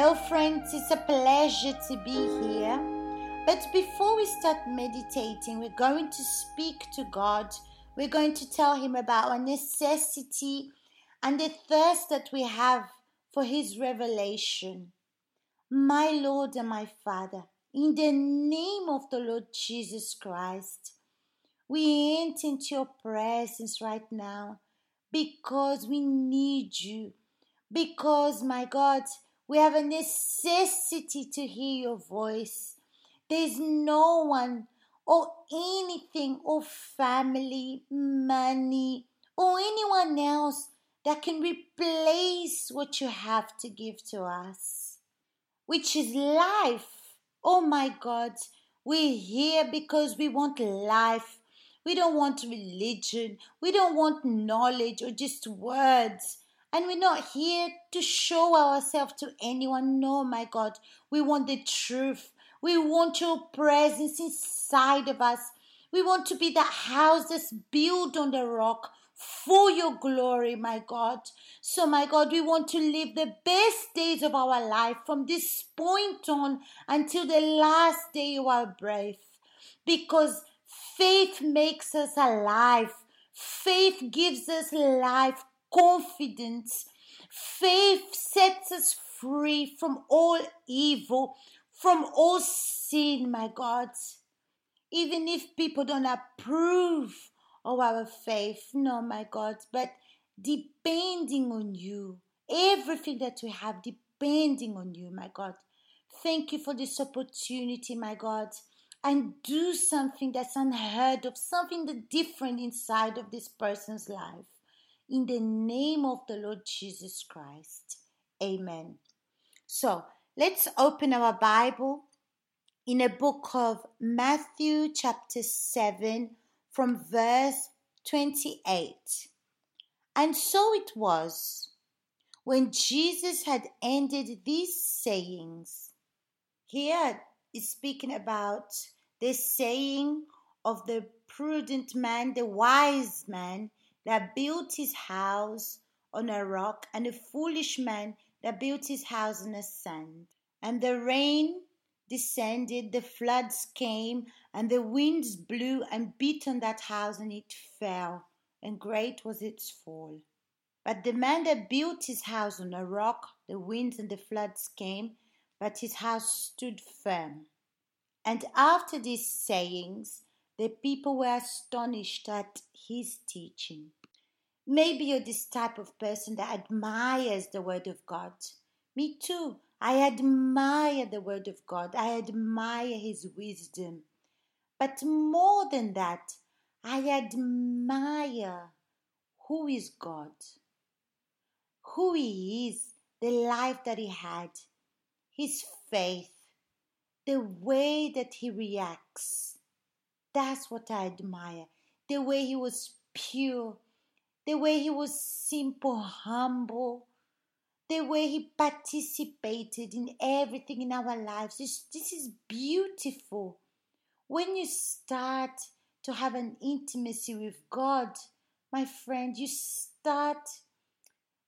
Hello, friends. It's a pleasure to be here. But before we start meditating, we're going to speak to God. We're going to tell Him about our necessity and the thirst that we have for His revelation. My Lord and my Father, in the name of the Lord Jesus Christ, we enter into your presence right now because we need you. Because, my God, we have a necessity to hear your voice. There's no one or anything or family, money, or anyone else that can replace what you have to give to us, which is life. Oh my God, we're here because we want life. We don't want religion. We don't want knowledge or just words. And we're not here to show ourselves to anyone. No, my God. We want the truth. We want your presence inside of us. We want to be that house that's built on the rock for your glory, my God. So, my God, we want to live the best days of our life from this point on until the last day of our breath. Because faith makes us alive. Faith gives us life confidence. Faith sets us free from all evil, from all sin, my God. Even if people don't approve of our faith, no, my God, but depending on you, everything that we have depending on you, my God. Thank you for this opportunity, my God. And do something that's unheard of, something that's different inside of this person's life in the name of the Lord Jesus Christ. Amen. So let's open our Bible in a book of Matthew, chapter 7, from verse 28. And so it was when Jesus had ended these sayings. Here is speaking about the saying of the prudent man, the wise man that built his house on a rock, and a foolish man that built his house on the sand. And the rain descended, the floods came, and the winds blew and beat on that house, and it fell, and great was its fall. But the man that built his house on a rock, the winds and the floods came, but his house stood firm. And after these sayings, the people were astonished at his teaching. Maybe you're this type of person that admires the Word of God. Me too. I admire the Word of God. I admire His wisdom. But more than that, I admire who is God, who He is, the life that He had, His faith, the way that He reacts. That's what I admire. The way He was pure the way he was simple, humble, the way he participated in everything in our lives. This, this is beautiful. When you start to have an intimacy with God, my friend, you start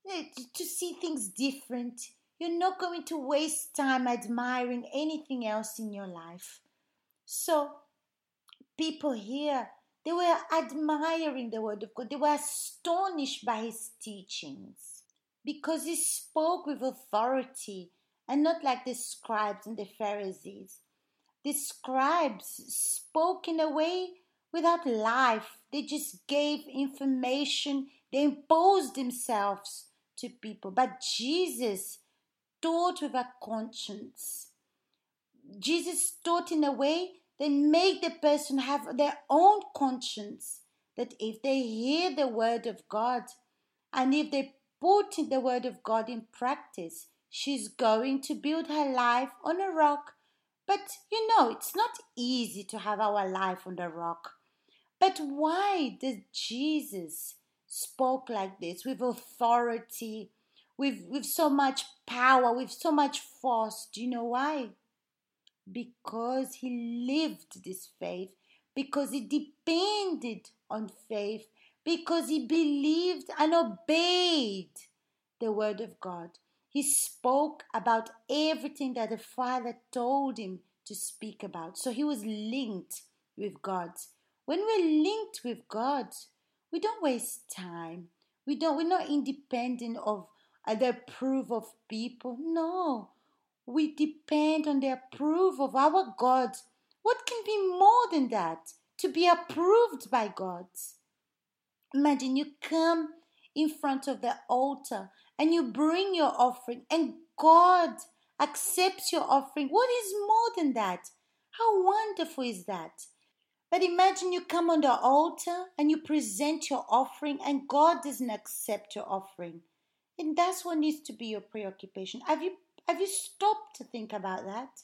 eh, to see things different. You're not going to waste time admiring anything else in your life. So, people here they were admiring the word of God. They were astonished by his teachings because he spoke with authority and not like the scribes and the Pharisees. The scribes spoke in a way without life. They just gave information, they imposed themselves to people. But Jesus taught with a conscience. Jesus taught in a way they make the person have their own conscience that if they hear the word of God and if they put the word of God in practice, she's going to build her life on a rock. But you know, it's not easy to have our life on the rock. But why does Jesus spoke like this with authority, with, with so much power, with so much force? Do you know why? Because he lived this faith, because he depended on faith, because he believed and obeyed the word of God. he spoke about everything that the Father told him to speak about. So he was linked with God. When we're linked with God, we don't waste time. We don't we're not independent of the approval of people. No. We depend on the approval of our God. What can be more than that? To be approved by God. Imagine you come in front of the altar and you bring your offering and God accepts your offering. What is more than that? How wonderful is that? But imagine you come on the altar and you present your offering and God doesn't accept your offering. And that's what needs to be your preoccupation. Have you have you stopped to think about that?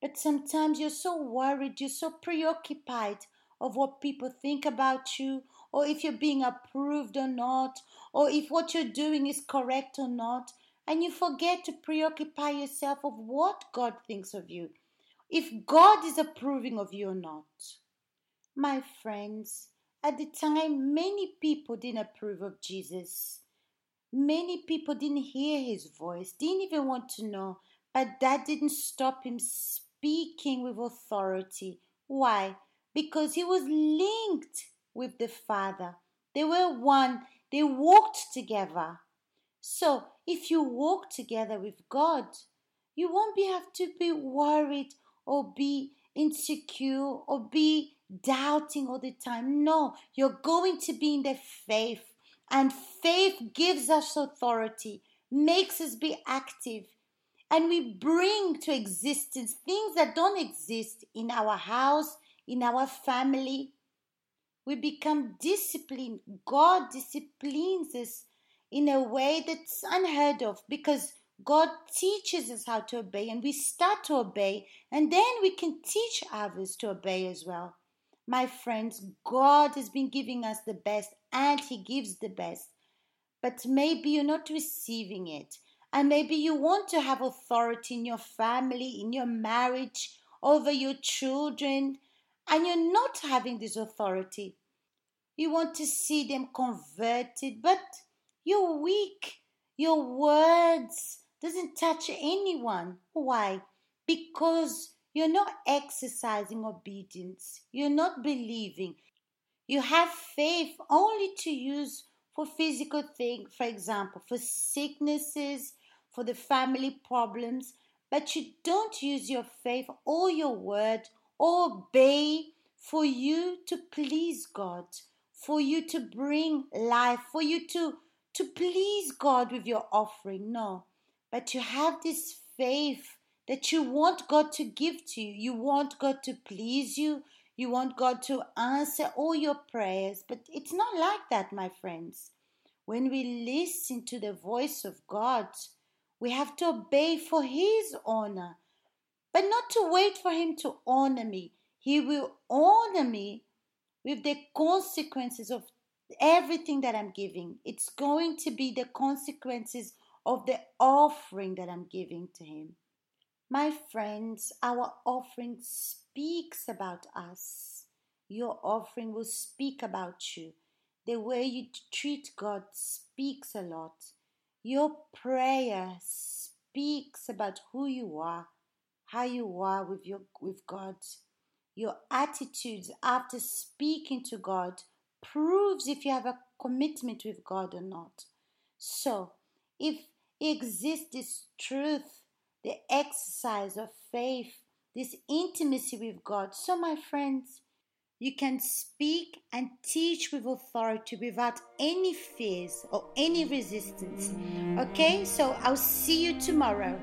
But sometimes you're so worried, you're so preoccupied of what people think about you, or if you're being approved or not, or if what you're doing is correct or not, and you forget to preoccupy yourself of what God thinks of you, if God is approving of you or not. My friends, at the time, many people didn't approve of Jesus. Many people didn't hear his voice, didn't even want to know, but that didn't stop him speaking with authority. Why? Because he was linked with the Father. They were one, they walked together. So, if you walk together with God, you won't be have to be worried or be insecure or be doubting all the time. No, you're going to be in the faith. And faith gives us authority, makes us be active, and we bring to existence things that don't exist in our house, in our family. We become disciplined. God disciplines us in a way that's unheard of because God teaches us how to obey and we start to obey and then we can teach others to obey as well. My friends, God has been giving us the best and He gives the best. But maybe you're not receiving it. And maybe you want to have authority in your family, in your marriage, over your children, and you're not having this authority. You want to see them converted, but you're weak. Your words doesn't touch anyone. Why? Because you're not exercising obedience. You're not believing. You have faith only to use for physical things, for example, for sicknesses, for the family problems, but you don't use your faith or your word or obey for you to please God, for you to bring life, for you to, to please God with your offering. No, but you have this faith that you want God to give to you. You want God to please you. You want God to answer all your prayers. But it's not like that, my friends. When we listen to the voice of God, we have to obey for His honor, but not to wait for Him to honor me. He will honor me with the consequences of everything that I'm giving. It's going to be the consequences of the offering that I'm giving to Him. My friends, our offering speaks about us. Your offering will speak about you. The way you treat God speaks a lot. Your prayer speaks about who you are, how you are with your with God. Your attitudes after speaking to God proves if you have a commitment with God or not. So, if exists this truth the exercise of faith, this intimacy with God. So, my friends, you can speak and teach with authority without any fears or any resistance. Okay, so I'll see you tomorrow.